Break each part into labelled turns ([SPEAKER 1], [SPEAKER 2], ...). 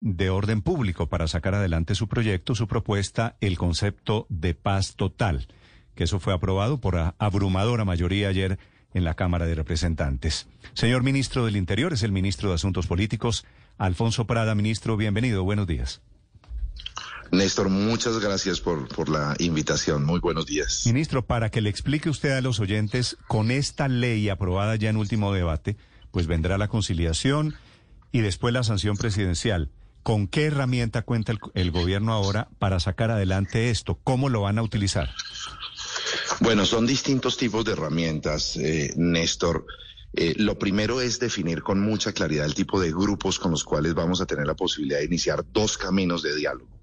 [SPEAKER 1] De orden público para sacar adelante su proyecto, su propuesta, el concepto de paz total, que eso fue aprobado por abrumadora mayoría ayer en la Cámara de Representantes. Señor ministro del Interior, es el ministro de Asuntos Políticos, Alfonso Prada. Ministro, bienvenido. Buenos días.
[SPEAKER 2] Néstor, muchas gracias por, por la invitación. Muy buenos días.
[SPEAKER 1] Ministro, para que le explique usted a los oyentes, con esta ley aprobada ya en último debate, pues vendrá la conciliación y después la sanción presidencial. ¿Con qué herramienta cuenta el, gobierno ahora para sacar adelante esto? ¿Cómo lo van a utilizar?
[SPEAKER 2] Bueno, son distintos tipos de herramientas, eh, Néstor. Eh, lo primero es definir con mucha claridad el tipo de grupos con los cuales vamos a tener la posibilidad de iniciar dos caminos de diálogo.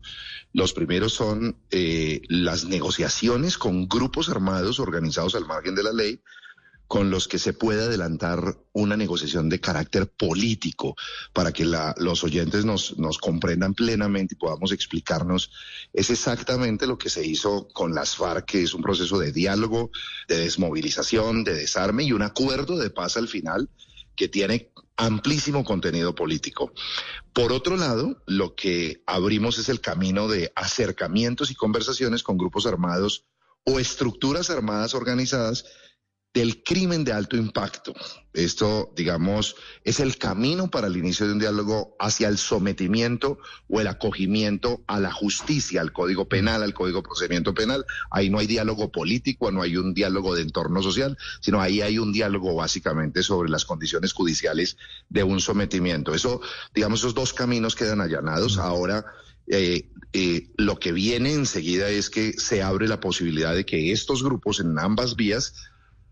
[SPEAKER 2] Los primeros son eh, las negociaciones con grupos armados organizados al margen de la ley, con los que se puede adelantar una negociación de carácter político para que los oyentes nos, nos comprendan plenamente y podamos explicarnos. Es exactamente lo que se hizo con las FARC, que es un proceso de diálogo, de desmovilización, de desarme y un acuerdo de paz al final que tiene amplísimo contenido político. Por otro lado, lo que abrimos es el camino de acercamientos y conversaciones con grupos armados o estructuras armadas organizadas del crimen de alto impacto. Esto, digamos, es el camino para el inicio de un diálogo hacia el sometimiento o el acogimiento a la justicia, al Código Penal, al Código Procedimiento Penal. Ahí no hay diálogo político, no hay un diálogo de entorno social, sino ahí hay un diálogo básicamente sobre las condiciones judiciales de un sometimiento. Eso, digamos, esos dos caminos quedan allanados. Ahora, eh, eh, lo que viene enseguida es que se abre la posibilidad de que estos grupos en ambas vías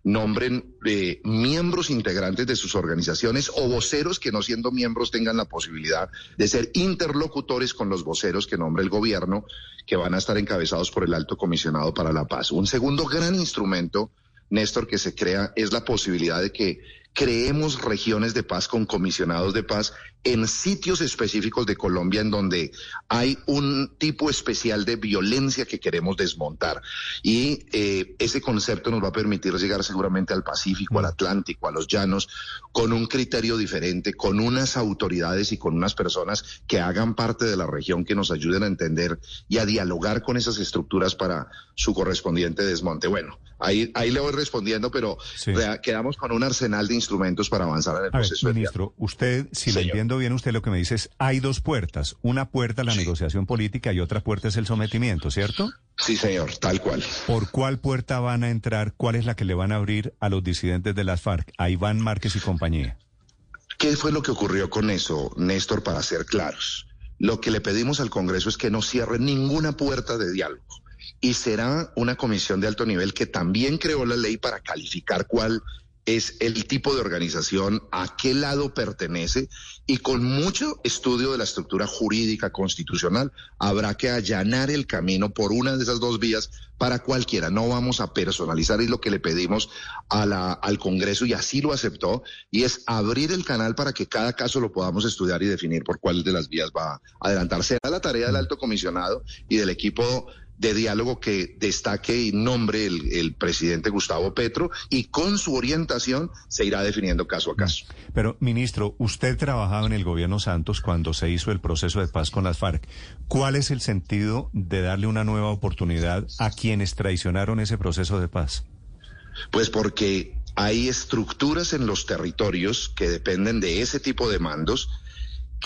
[SPEAKER 2] nombren eh, miembros integrantes de sus organizaciones o voceros que no siendo miembros tengan la posibilidad de ser interlocutores con los voceros que nombre el gobierno, que van a estar encabezados por el alto comisionado para la paz. Un segundo gran instrumento, Néstor, que se crea es la posibilidad de que creemos regiones de paz con comisionados de paz en sitios específicos de Colombia en donde hay un tipo especial de violencia que queremos desmontar. Y eh, ese concepto nos va a permitir llegar seguramente al Pacífico, al Atlántico, a los llanos, con un criterio diferente, con unas autoridades y con unas personas que hagan parte de la región, que nos ayuden a entender y a dialogar con esas estructuras para su correspondiente desmonte. Bueno, ahí, ahí le voy respondiendo, pero quedamos con un arsenal de instrumentos para avanzar en el proceso.
[SPEAKER 1] ministro, usted, si le entiendo bien, usted lo que me dice es, hay dos puertas. Una puerta la negociación política y otra puerta es el sometimiento, ¿cierto?
[SPEAKER 2] Sí, señor, tal cual.
[SPEAKER 1] ¿Por cuál puerta van a entrar? ¿Cuál es la que le van a abrir a los disidentes de las FARC, a Iván Márquez y compañía?
[SPEAKER 2] ¿Qué fue lo que ocurrió con eso, Néstor, para ser claros? Lo que le pedimos al Congreso es que no cierre ninguna puerta de diálogo y será una comisión de alto nivel que también creó la ley para calificar cuál es el tipo de organización, a qué lado pertenece y con mucho estudio de la estructura jurídica constitucional habrá que allanar el camino por una de esas dos vías para cualquiera. No vamos a personalizar, es lo que le pedimos a la, al Congreso y así lo aceptó, y es abrir el canal para que cada caso lo podamos estudiar y definir por cuál de las vías va a adelantar. Será la tarea del alto comisionado y del equipo de diálogo que destaque y nombre el, presidente Gustavo Petro y con su orientación se irá definiendo caso a caso.
[SPEAKER 1] Pero, ministro, usted trabajaba en el gobierno Santos cuando se hizo el proceso de paz con las FARC. ¿Cuál es el sentido de darle una nueva oportunidad a quienes traicionaron ese proceso de paz?
[SPEAKER 2] Pues porque hay estructuras en los territorios que dependen de ese tipo de mandos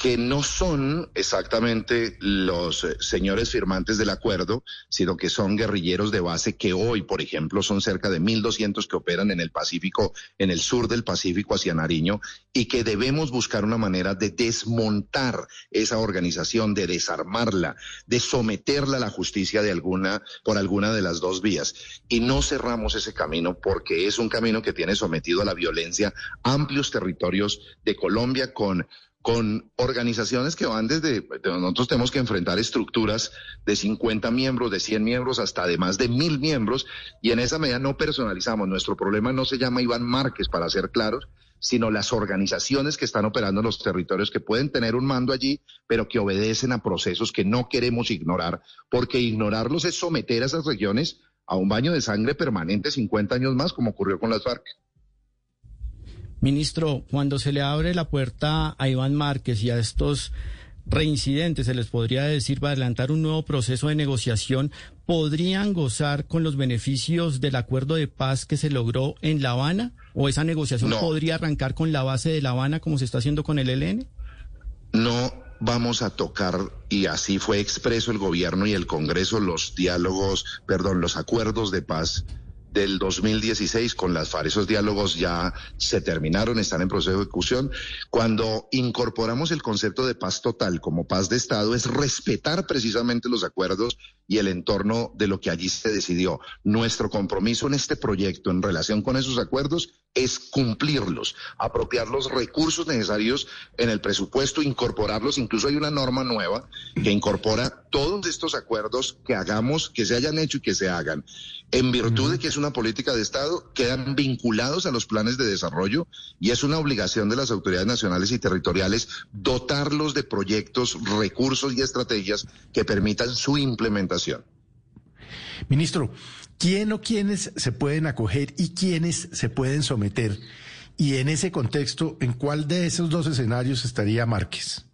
[SPEAKER 2] que no son exactamente los eh, señores firmantes del acuerdo, sino que son guerrilleros de base que hoy, por ejemplo, son cerca de 1.200 que operan en el Pacífico, en el sur del Pacífico hacia Nariño, y que debemos buscar una manera de desmontar esa organización, de desarmarla, de someterla a la justicia de alguna, por alguna de las dos vías. Y no cerramos ese camino porque es un camino que tiene sometido a la violencia amplios territorios de Colombia con con organizaciones que van desde, nosotros tenemos que enfrentar estructuras de 50 miembros, de 100 miembros, hasta de más de mil miembros, y en esa medida no personalizamos. Nuestro problema no se llama Iván Márquez, para ser claros, sino las organizaciones que están operando en los territorios que pueden tener un mando allí, pero que obedecen a procesos que no queremos ignorar, porque ignorarlos es someter a esas regiones a un baño de sangre permanente 50 años más, como ocurrió con las FARC.
[SPEAKER 3] Ministro, cuando se le abre la puerta a Iván Márquez y a estos reincidentes, se les podría decir, para adelantar un nuevo proceso de negociación, ¿podrían gozar con los beneficios del acuerdo de paz que se logró en La Habana? ¿O esa negociación podría arrancar con la base de La Habana como se está haciendo con el ELN?
[SPEAKER 2] No vamos a tocar, y así fue expreso el gobierno y el Congreso, los diálogos, perdón, los acuerdos de paz del 2016 con las FARC. Esos diálogos ya se terminaron, están en proceso de ejecución. Cuando incorporamos el concepto de paz total como paz de Estado, es respetar precisamente los acuerdos y el entorno de lo que allí se decidió. Nuestro compromiso en este proyecto en relación con esos acuerdos es cumplirlos, apropiar los recursos necesarios en el presupuesto, incorporarlos. Incluso hay una norma nueva que incorpora todos estos acuerdos que hagamos, que se hayan hecho y que se hagan. En virtud de que es una política de Estado, quedan vinculados a los planes de desarrollo y es una obligación de las autoridades nacionales y territoriales dotarlos de proyectos, recursos y estrategias que permitan su implementación.
[SPEAKER 4] Ministro, ¿quién o quiénes se pueden acoger y quiénes se pueden someter? Y en ese contexto, ¿en cuál de esos dos escenarios estaría Márquez?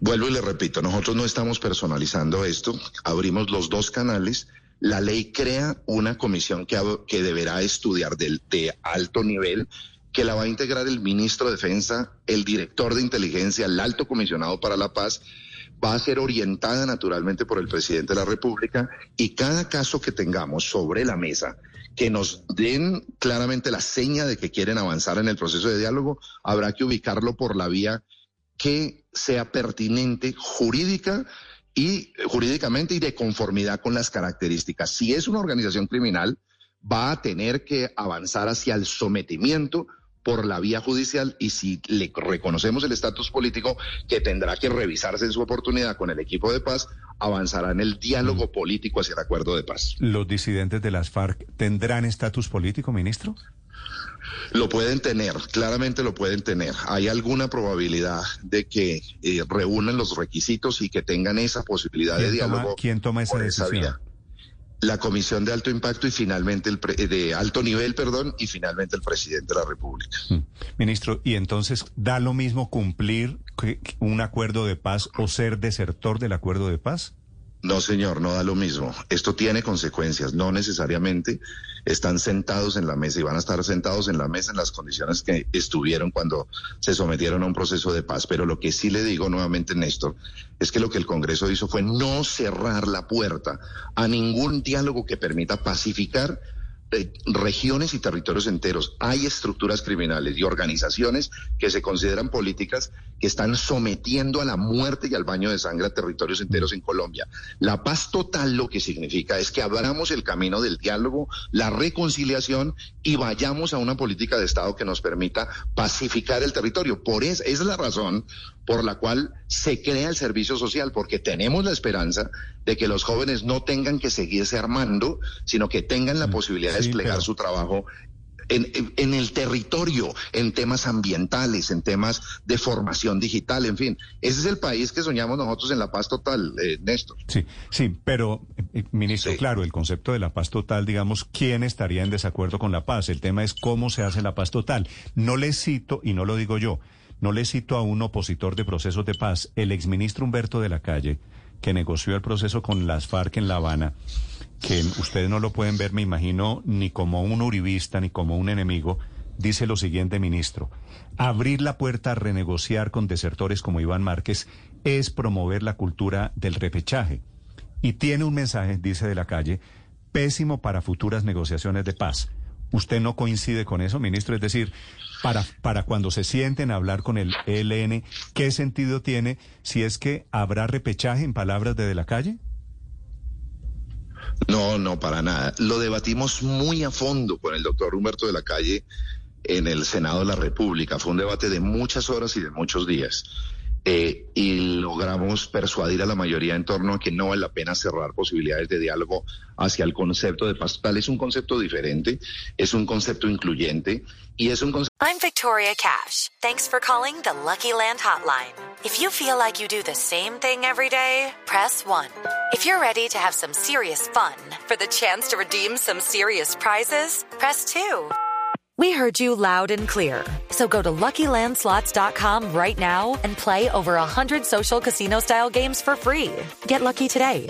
[SPEAKER 2] Vuelvo y le repito, nosotros no estamos personalizando esto, abrimos los dos canales. La ley crea una comisión que, deberá estudiar del, de alto nivel, que la va a integrar el ministro de Defensa, el director de inteligencia, el alto comisionado para la paz va a ser orientada naturalmente por el presidente de la República y cada caso que tengamos sobre la mesa que nos den claramente la seña de que quieren avanzar en el proceso de diálogo, habrá que ubicarlo por la vía que sea pertinente jurídica y jurídicamente y de conformidad con las características. Si es una organización criminal, va a tener que avanzar hacia el sometimiento por la vía judicial y si le reconocemos el estatus político que tendrá que revisarse en su oportunidad con el equipo de paz, avanzará en el diálogo mm. político hacia el acuerdo de paz.
[SPEAKER 1] ¿Los disidentes de las FARC tendrán estatus político, ministro?
[SPEAKER 2] Lo pueden tener, claramente lo pueden tener. Hay alguna probabilidad de que eh, reúnan los requisitos y que tengan esa posibilidad de diálogo.
[SPEAKER 1] ¿Quién toma esa decisión?
[SPEAKER 2] La Comisión de Alto Impacto y finalmente el de alto nivel, perdón, y finalmente el presidente de la República. Mm.
[SPEAKER 1] Ministro, y entonces da lo mismo cumplir un acuerdo de paz o ser desertor del acuerdo de paz?
[SPEAKER 2] No, señor, no da lo mismo. Esto tiene consecuencias, no necesariamente están sentados en la mesa y van a estar sentados en la mesa en las condiciones que estuvieron cuando se sometieron a un proceso de paz. Pero lo que sí le digo nuevamente, Néstor, es que lo que el Congreso hizo fue no cerrar la puerta a ningún diálogo que permita pacificar regiones y territorios enteros. Hay estructuras criminales y organizaciones que se consideran políticas que están sometiendo a la muerte y al baño de sangre a territorios enteros en Colombia. La paz total lo que significa es que abramos el camino del diálogo, la reconciliación y vayamos a una política de Estado que nos permita pacificar el territorio. Por eso, es la razón por la cual se crea el servicio social, porque tenemos la esperanza de que los jóvenes no tengan que seguirse armando, sino que tengan la mm, posibilidad de desplegar su trabajo en, el territorio, en temas ambientales, en temas de formación digital, en fin. Ese es el país que soñamos nosotros en la paz total, eh, Néstor.
[SPEAKER 1] Sí, sí, pero, eh, ministro, claro, el concepto de la paz total, digamos, ¿quién estaría en desacuerdo con la paz? El tema es cómo se hace la paz total. No le cito, y no lo digo yo, no le cito a un opositor de procesos de paz, el exministro Humberto de la Calle, que negoció el proceso con las FARC en La Habana, que ustedes no lo pueden ver, me imagino, ni como un uribista ni como un enemigo, dice lo siguiente, ministro. Abrir la puerta a renegociar con desertores como Iván Márquez es promover la cultura del repechaje. Y tiene un mensaje, dice de la calle, pésimo para futuras negociaciones de paz. ¿Usted no coincide con eso, ministro? Es decir, para, para cuando se sienten a hablar con el ELN, ¿qué sentido tiene si es que habrá repechaje en palabras de, de la calle?
[SPEAKER 2] No, no, para nada. Lo debatimos muy a fondo con el doctor Humberto de la Calle en el Senado de la República. Fue un debate de muchas horas y de muchos días. Eh, y logramos persuadir a la mayoría en torno a que no vale la pena cerrar posibilidades de diálogo hacia el concepto de paz total. Es un concepto diferente, es un concepto incluyente y es un concepto.
[SPEAKER 5] I'm Victoria Cash. Thanks for calling the Lucky Land Hotline. If you feel like you do the same thing every day, press 1. If you're ready to have some serious fun for the chance to redeem some serious prizes, press 2. We heard you loud and clear. So go to LuckyLandSlots.com right now and play over 100 social casino-style games for free. Get lucky today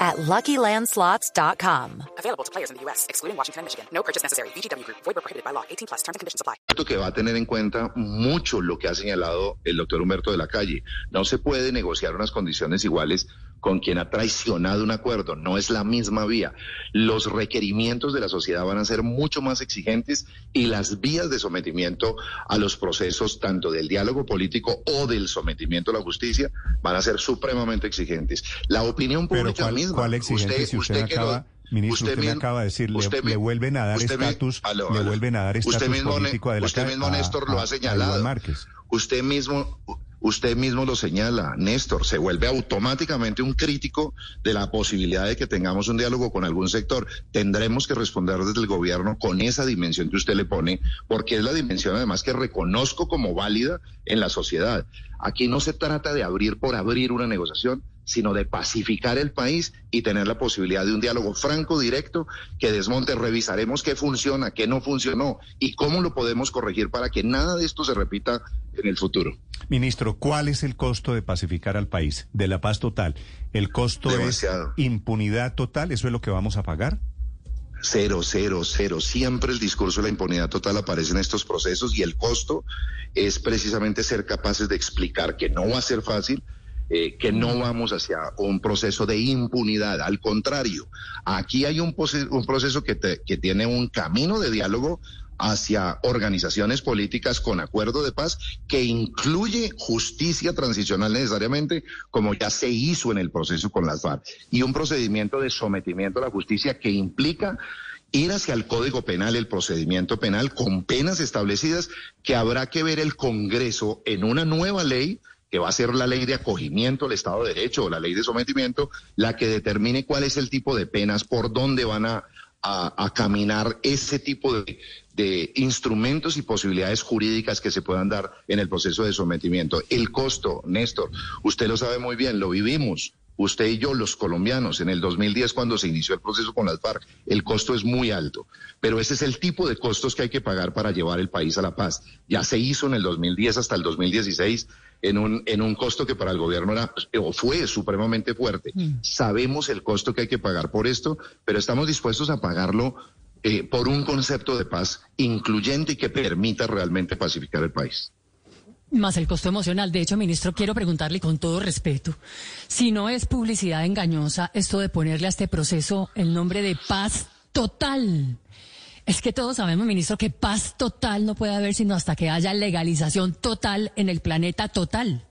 [SPEAKER 5] at LuckyLandSlots.com.
[SPEAKER 6] Available to players in the U.S., excluding Washington and Michigan. No purchase necessary. VGW Group. Void where prohibited by law. 18 plus. Terms and conditions apply.
[SPEAKER 2] que va a tener en cuenta mucho lo que ha señalado el doctor Humberto de la Calle. No se puede negociar unas condiciones iguales con quien ha traicionado un acuerdo. No es la misma vía. Los requerimientos de la sociedad van a ser mucho más exigentes y las vías de sometimiento a los procesos, tanto del diálogo político o del sometimiento a la justicia, van a ser supremamente exigentes. La opinión
[SPEAKER 1] Pero
[SPEAKER 2] pública
[SPEAKER 1] ¿cuál,
[SPEAKER 2] misma.
[SPEAKER 1] cuál exigente si usted,
[SPEAKER 2] lo-
[SPEAKER 1] acaba, ministro, usted, me
[SPEAKER 2] mismo-
[SPEAKER 1] acaba de decir, le,
[SPEAKER 2] usted mi-
[SPEAKER 1] le vuelven a dar
[SPEAKER 2] usted
[SPEAKER 1] estatus, le vuelven a dar
[SPEAKER 2] Usted
[SPEAKER 1] estatus
[SPEAKER 2] mismo,
[SPEAKER 1] político
[SPEAKER 2] usted mismo,
[SPEAKER 1] a-
[SPEAKER 2] Néstor, lo
[SPEAKER 1] a-
[SPEAKER 2] ha
[SPEAKER 1] a
[SPEAKER 2] señalado. Usted mismo, usted mismo lo señala, Néstor, se vuelve automáticamente un crítico de la posibilidad de que tengamos un diálogo con algún sector. Tendremos que responder desde el gobierno con esa dimensión que usted le pone, porque es la dimensión además que reconozco como válida en la sociedad. Aquí no se trata de abrir por abrir una negociación, sino de pacificar el país y tener la posibilidad de un diálogo franco, directo, que desmonte. Revisaremos qué funciona, qué no funcionó y cómo lo podemos corregir para que nada de esto se repita en el futuro.
[SPEAKER 1] Ministro, ¿cuál es el costo de pacificar al país, de la paz total? ¿El costo
[SPEAKER 2] Demasiado.
[SPEAKER 1] es impunidad total? ¿Eso es lo que vamos a pagar?
[SPEAKER 2] Cero, cero, cero. Siempre el discurso de la impunidad total aparece en estos procesos y el costo es precisamente ser capaces de explicar que no va a ser fácil, eh, que no vamos hacia un proceso de impunidad. Al contrario, aquí hay un, un proceso que, te- que tiene un camino de diálogo hacia organizaciones políticas con acuerdo de paz que incluye justicia transicional necesariamente, como ya se hizo en el proceso con las FARC, y un procedimiento de sometimiento a la justicia que implica ir hacia el Código Penal, el procedimiento penal, con penas establecidas que habrá que ver el Congreso en una nueva ley que va a ser la ley de acogimiento al Estado de Derecho o la ley de sometimiento, la que determine cuál es el tipo de penas, por dónde van a, a- a caminar ese tipo de, de instrumentos y posibilidades jurídicas que se puedan dar en el proceso de sometimiento. El costo, Néstor, usted lo sabe muy bien, lo vivimos. Usted y yo, los colombianos, en el 2010, cuando se inició el proceso con las FARC, el costo es muy alto. Pero ese es el tipo de costos que hay que pagar para llevar el país a la paz. Ya se hizo en el 2010 hasta el 2016 en un, en un costo que para el gobierno era o fue supremamente fuerte. Sabemos el costo que hay que pagar por esto, pero estamos dispuestos a pagarlo eh, por un concepto de paz incluyente y que permita realmente pacificar el país.
[SPEAKER 7] Más el costo emocional. De hecho, ministro, quiero preguntarle con todo respeto, si no es publicidad engañosa esto de ponerle a este proceso el nombre de paz total. Es que todos sabemos, ministro, que paz total no puede haber sino hasta que haya legalización total en el planeta total.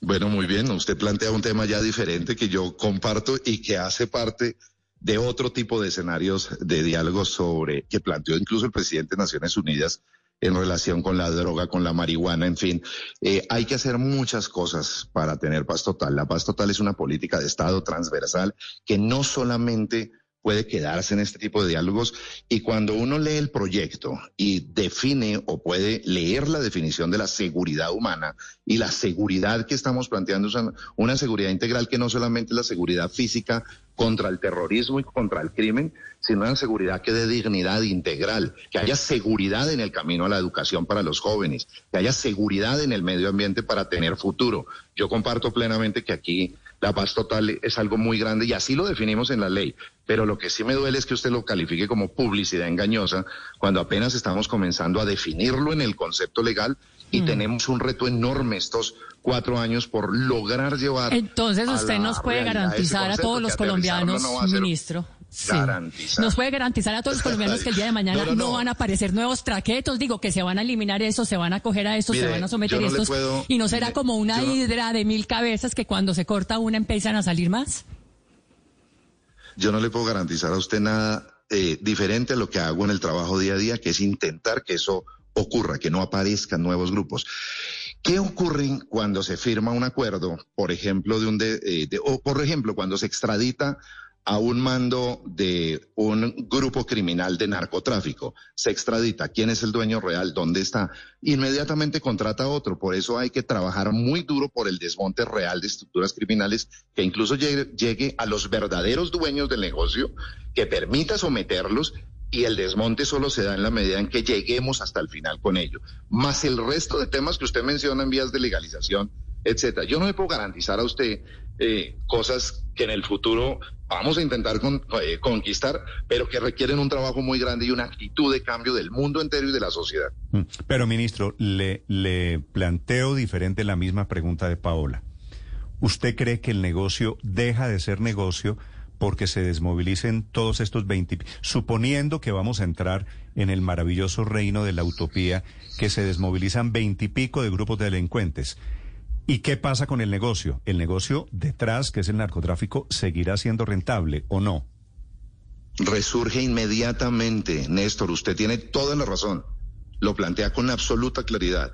[SPEAKER 2] Bueno, muy bien. Usted plantea un tema ya diferente que yo comparto y que hace parte de otro tipo de escenarios de diálogo sobre que planteó incluso el presidente de Naciones Unidas en relación con la droga, con la marihuana, en fin. Eh, hay que hacer muchas cosas para tener paz total. La paz total es una política de Estado transversal que no solamente puede quedarse en este tipo de diálogos y cuando uno lee el proyecto y define o puede leer la definición de la seguridad humana y la seguridad que estamos planteando una seguridad integral que no solamente es la seguridad física contra el terrorismo y contra el crimen, sino una seguridad que dé dignidad integral, que haya seguridad en el camino a la educación para los jóvenes, que haya seguridad en el medio ambiente para tener futuro. Yo comparto plenamente que aquí la paz total es algo muy grande y así lo definimos en la ley. Pero lo que sí me duele es que usted lo califique como publicidad engañosa cuando apenas estamos comenzando a definirlo en el concepto legal y tenemos un reto enorme estos cuatro años por lograr llevar.
[SPEAKER 7] Entonces
[SPEAKER 2] a
[SPEAKER 7] usted nos puede garantizar a todos los colombianos,
[SPEAKER 2] no
[SPEAKER 7] ministro. Sí.
[SPEAKER 2] garantizar.
[SPEAKER 7] Nos puede garantizar a todos los colombianos que el día de mañana
[SPEAKER 2] No,
[SPEAKER 7] no,
[SPEAKER 2] no, no.
[SPEAKER 7] van a aparecer nuevos traquetos, digo que se van a eliminar eso, se van a coger a estos, se
[SPEAKER 2] Mire,
[SPEAKER 7] van a someter
[SPEAKER 2] le
[SPEAKER 7] estos
[SPEAKER 2] puedo-
[SPEAKER 7] y no será
[SPEAKER 2] mire,
[SPEAKER 7] como una hidra de mil cabezas que cuando se corta una empiezan a salir más.
[SPEAKER 2] Yo no le puedo garantizar a usted nada eh, diferente a lo que hago en el trabajo día a día, que es intentar que eso ocurra, que no aparezcan nuevos grupos. ¿Qué ocurre cuando se firma un acuerdo, por ejemplo, de un de, o por ejemplo, cuando se extradita a un mando de un grupo criminal de narcotráfico. Se extradita. ¿Quién es el dueño real? ¿Dónde está? Inmediatamente contrata a otro. Por eso hay que trabajar muy duro por el desmonte real de estructuras criminales que incluso llegue, a los verdaderos dueños del negocio, que permita someterlos y el desmonte solo se da en la medida en que lleguemos hasta el final con ello. Más el resto de temas que usted menciona en vías de legalización, etcétera. Yo no le puedo garantizar a usted eh, cosas que en el futuro vamos a intentar eh, conquistar, pero que requieren un trabajo muy grande y una actitud de cambio del mundo entero y de la sociedad.
[SPEAKER 1] Mm. Pero, ministro, le, planteo diferente la misma pregunta de Paola. ¿Usted cree que el negocio deja de ser negocio porque se desmovilicen todos estos 20, suponiendo que vamos a entrar en el maravilloso reino de la utopía, que se desmovilizan veintipico de grupos de delincuentes? ¿Y qué pasa con el negocio? ¿El negocio detrás, que es el narcotráfico, seguirá siendo rentable o no?
[SPEAKER 2] Resurge inmediatamente, Néstor. Usted tiene toda la razón. Lo plantea con absoluta claridad.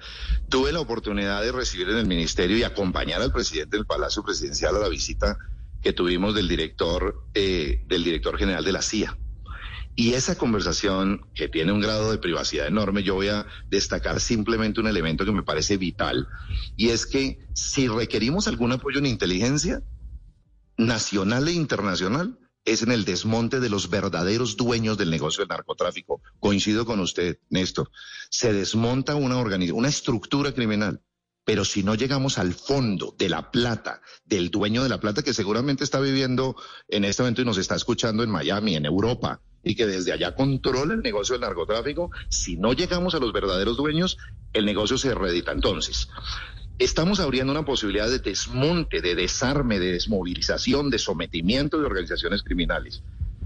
[SPEAKER 2] Tuve la oportunidad de recibir en el ministerio y acompañar al presidente del Palacio Presidencial a la visita que tuvimos del director, eh, del director general de la CIA. Y esa conversación, que tiene un grado de privacidad enorme, yo voy a destacar simplemente un elemento que me parece vital, y es que si requerimos algún apoyo en inteligencia, nacional e internacional, es en el desmonte de los verdaderos dueños del negocio del narcotráfico. Coincido con usted, Néstor. Se desmonta una, una estructura criminal. Pero si no llegamos al fondo de la plata, del dueño de la plata que seguramente está viviendo en este momento y nos está escuchando en Miami, en Europa, y que desde allá controla el negocio del narcotráfico, si no llegamos a los verdaderos dueños, el negocio se reedita. Entonces, estamos abriendo una posibilidad de desmonte, de desarme, de desmovilización, de sometimiento de organizaciones criminales.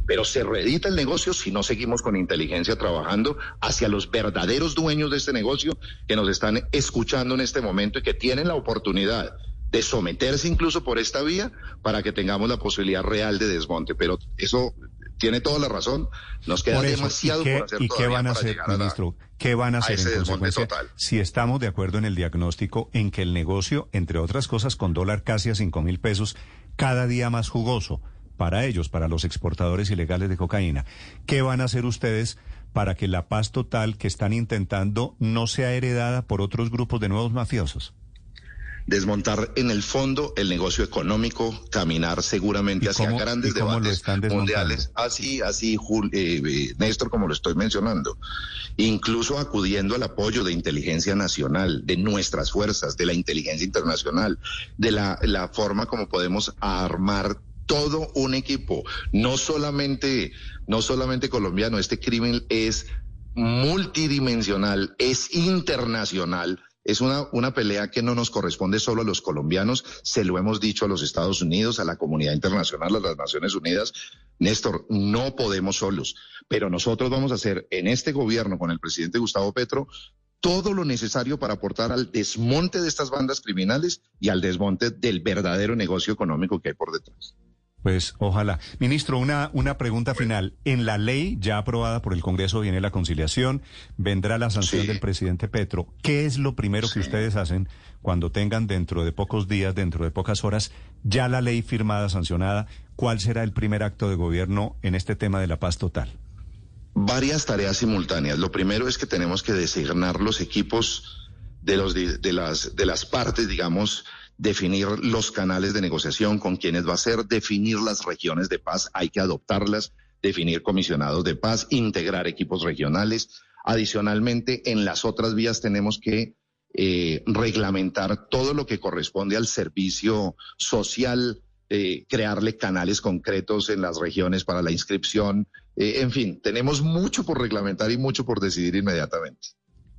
[SPEAKER 2] Pero se reedita el negocio si no seguimos con inteligencia trabajando hacia los verdaderos dueños de este negocio que nos están escuchando en este momento y que tienen la oportunidad de someterse incluso por esta vía para que tengamos la posibilidad real de desmonte. Pero eso tiene toda la razón. Nos queda demasiado por hacer
[SPEAKER 1] ¿Y qué van a hacer, ministro? ¿Qué van a hacer en consecuencia?
[SPEAKER 2] Total.
[SPEAKER 1] Si estamos de acuerdo en el diagnóstico en que el negocio, entre otras cosas, con dólar casi a cinco mil pesos, cada día más jugoso para ellos, para los exportadores ilegales de cocaína. ¿Qué van a hacer ustedes para que la paz total que están intentando no sea heredada por otros grupos de nuevos mafiosos?
[SPEAKER 2] Desmontar en el fondo el negocio económico, caminar seguramente hacia grandes debates mundiales, así, así, eh, eh, Néstor, como lo estoy mencionando, incluso acudiendo al apoyo de inteligencia nacional, de nuestras fuerzas, de la inteligencia internacional, de la, la forma como podemos armar todo un equipo, no solamente, no solamente colombiano, este crimen es multidimensional, es internacional es una, una pelea que no nos corresponde solo a los colombianos, se lo hemos dicho a los Estados Unidos, a la comunidad internacional, a las Naciones Unidas. Néstor, no podemos solos, pero nosotros vamos a hacer en este gobierno con el presidente Gustavo Petro todo lo necesario para aportar al desmonte de estas bandas criminales y al desmonte del verdadero negocio económico que hay por detrás.
[SPEAKER 1] Pues ojalá. Ministro, una, una pregunta final. En la ley ya aprobada por el Congreso viene la conciliación, vendrá la sanción del presidente Petro. ¿Qué es lo primero que ustedes hacen cuando tengan dentro de pocos días, dentro de pocas horas, ya la ley firmada, sancionada? ¿Cuál será el primer acto de gobierno en este tema de la paz total?
[SPEAKER 2] Varias tareas simultáneas. Lo primero es que tenemos que designar los equipos de, los, de, las, de las partes, digamos, definir los canales de negociación, con quienes va a ser, definir las regiones de paz, hay que adoptarlas, definir comisionados de paz, integrar equipos regionales. Adicionalmente, en las otras vías tenemos que eh, reglamentar todo lo que corresponde al servicio social, eh, crearle canales concretos en las regiones para la inscripción. Eh, en fin, tenemos mucho por reglamentar y mucho por decidir inmediatamente.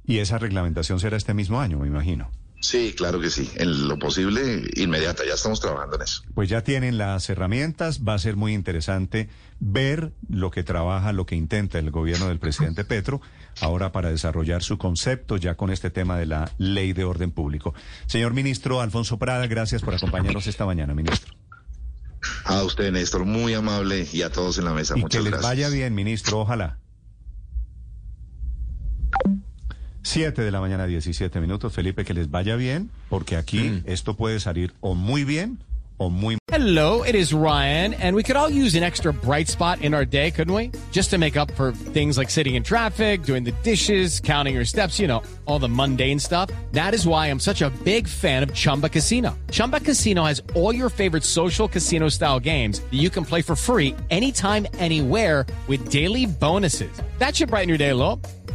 [SPEAKER 1] Y esa reglamentación será este mismo año, me imagino.
[SPEAKER 2] Sí, claro que sí. En lo posible, inmediata. Ya estamos trabajando en eso.
[SPEAKER 1] Pues ya tienen las herramientas. Va a ser muy interesante ver lo que trabaja, lo que intenta el gobierno del presidente Petro ahora para desarrollar su concepto ya con este tema de la ley de orden público. Señor ministro Alfonso Prada, gracias por acompañarnos esta mañana, ministro.
[SPEAKER 2] A usted, Néstor, muy amable y a todos en la mesa.
[SPEAKER 1] Y
[SPEAKER 2] Muchas
[SPEAKER 1] que les
[SPEAKER 2] gracias.
[SPEAKER 1] vaya bien, ministro, ojalá. Siete de la mañana, 17 minutos. Felipe, que les vaya bien, porque aquí mm. esto puede salir o muy bien o muy
[SPEAKER 8] Hello, it is Ryan, and we could all use an extra bright spot in our day, couldn't we? Just to make up for things like sitting in traffic, doing the dishes, counting your steps, you know, all the mundane stuff. That is why I'm such a big fan of Chumba Casino. Chumba Casino has all your favorite social casino style games that you can play for free anytime, anywhere with daily bonuses. That should brighten your day a little.